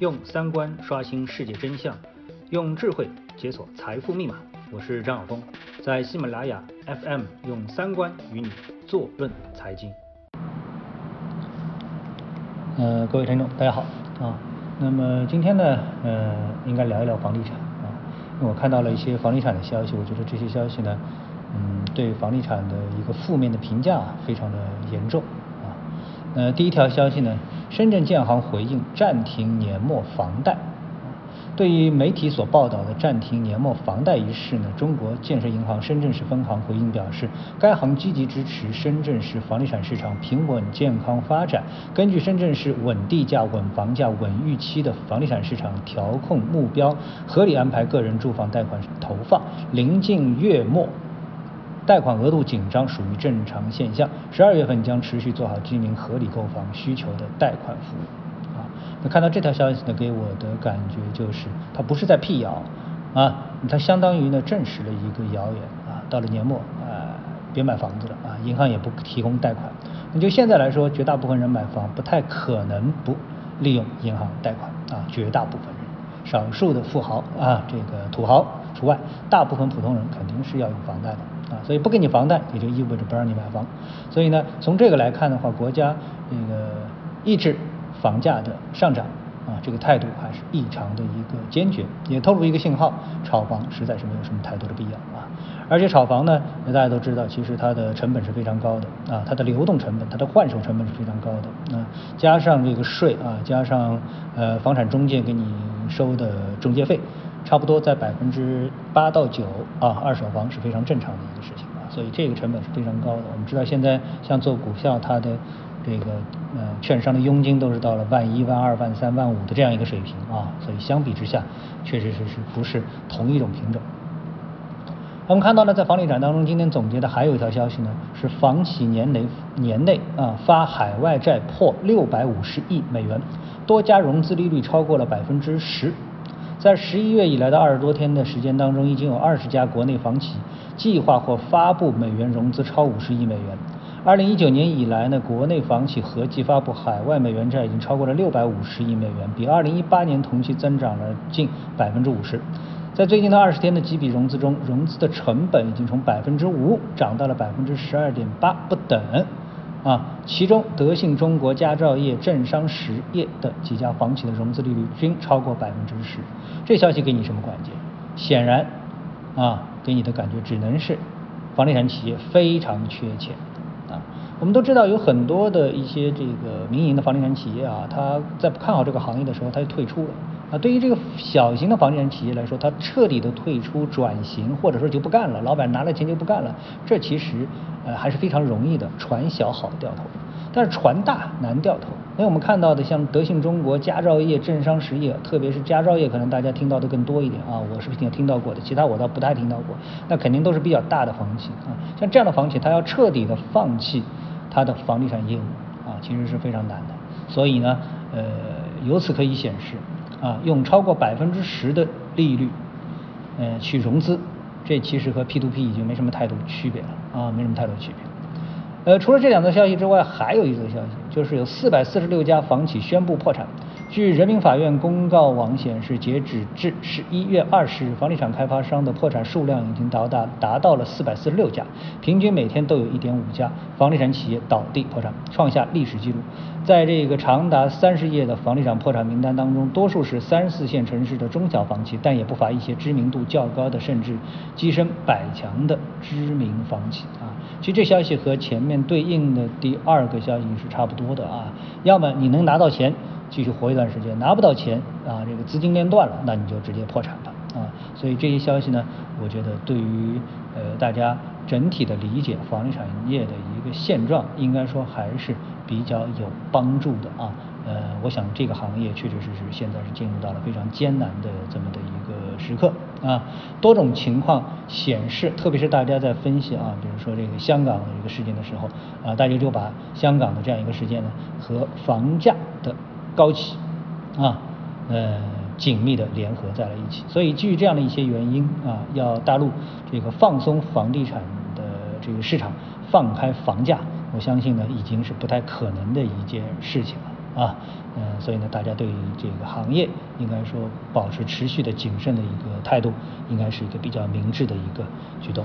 用三观刷新世界真相，用智慧解锁财富密码。我是张晓峰，在喜马拉雅 FM 用三观与你坐论财经。呃，各位听众，大家好啊。那么今天呢，呃，应该聊一聊房地产啊。我看到了一些房地产的消息，我觉得这些消息呢，嗯，对房地产的一个负面的评价非常的严重。呃，第一条消息呢，深圳建行回应暂停年末房贷。对于媒体所报道的暂停年末房贷一事呢，中国建设银行深圳市分行回应表示，该行积极支持深圳市房地产市场平稳健康发展。根据深圳市稳地价、稳房价、稳预期的房地产市场调控目标，合理安排个人住房贷款投放。临近月末，贷款额度紧张属于正常现象。十二月份将持续做好居民合理购房需求的贷款服务啊。那看到这条消息呢，给我的感觉就是，它不是在辟谣啊，它相当于呢证实了一个谣言啊。到了年末啊，别买房子了啊，银行也不提供贷款。那就现在来说，绝大部分人买房不太可能不利用银行贷款啊，绝大部分人，少数的富豪啊，这个土豪除外，大部分普通人肯定是要有房贷的啊。所以不给你房贷，也就意味着不让你买房。所以呢，从这个来看的话，国家那个抑制。房价的上涨啊，这个态度还是异常的一个坚决，也透露一个信号，炒房实在是没有什么太多的必要啊。而且炒房呢，大家都知道，其实它的成本是非常高的啊，它的流动成本、它的换手成本是非常高的啊，加上这个税啊，加上呃房产中介给你收的中介费，差不多在百分之八到九啊，二手房是非常正常的一个事情啊，所以这个成本是非常高的。我们知道现在像做股票，它的这个呃，券商的佣金都是到了万一、万二、万三、万五的这样一个水平啊，所以相比之下，确实是是不是同一种品种。我们看到呢，在房地产当中，今天总结的还有一条消息呢，是房企年内年内啊发海外债破六百五十亿美元，多家融资利率超过了百分之十。在十一月以来的二十多天的时间当中，已经有二十家国内房企计划或发布美元融资超五十亿美元。二零一九年以来呢，国内房企合计发布海外美元债已经超过了六百五十亿美元，比二零一八年同期增长了近百分之五十。在最近的二十天的几笔融资中，融资的成本已经从百分之五涨到了百分之十二点八不等。啊，其中德信中国、佳兆业、正商实业的几家房企的融资利率均超过百分之十。这消息给你什么感觉？显然，啊，给你的感觉只能是房地产企业非常缺钱。啊我们都知道有很多的一些这个民营的房地产企业啊，他在不看好这个行业的时候，他就退出了啊。对于这个小型的房地产企业来说，他彻底的退出转型，或者说就不干了，老板拿了钱就不干了，这其实呃还是非常容易的，船小好掉头，但是船大难掉头。因为我们看到的像德信中国、佳兆业、正商实业，特别是佳兆业，可能大家听到的更多一点啊，我是听听到过的，其他我倒不太听到过。那肯定都是比较大的房企啊，像这样的房企，它要彻底的放弃。它的房地产业务啊，其实是非常难的，所以呢，呃，由此可以显示啊，用超过百分之十的利率，呃，去融资，这其实和 P to P 已经没什么太多区别了啊，没什么太多区别。呃，除了这两则消息之外，还有一则消息，就是有四百四十六家房企宣布破产。据人民法院公告网显示，截止至十一月二十日，房地产开发商的破产数量已经达达达到了四百四十六家，平均每天都有一点五家房地产企业倒地破产，创下历史记录。在这个长达三十页的房地产破产名单当中，多数是三四线城市的中小房企，但也不乏一些知名度较高的，甚至跻身百强的知名房企啊。其实这消息和前面对应的第二个消息是差不多的啊，要么你能拿到钱。继续活一段时间，拿不到钱啊，这个资金链断了，那你就直接破产了啊。所以这些消息呢，我觉得对于呃大家整体的理解房地产业的一个现状，应该说还是比较有帮助的啊。呃，我想这个行业确确实实现在是进入到了非常艰难的这么的一个时刻啊。多种情况显示，特别是大家在分析啊，比如说这个香港的一个事件的时候啊，大家就把香港的这样一个事件呢和房价的高企啊，呃，紧密的联合在了一起，所以基于这样的一些原因啊，要大陆这个放松房地产的这个市场，放开房价，我相信呢，已经是不太可能的一件事情了啊，嗯，所以呢，大家对于这个行业应该说保持持续的谨慎的一个态度，应该是一个比较明智的一个举动。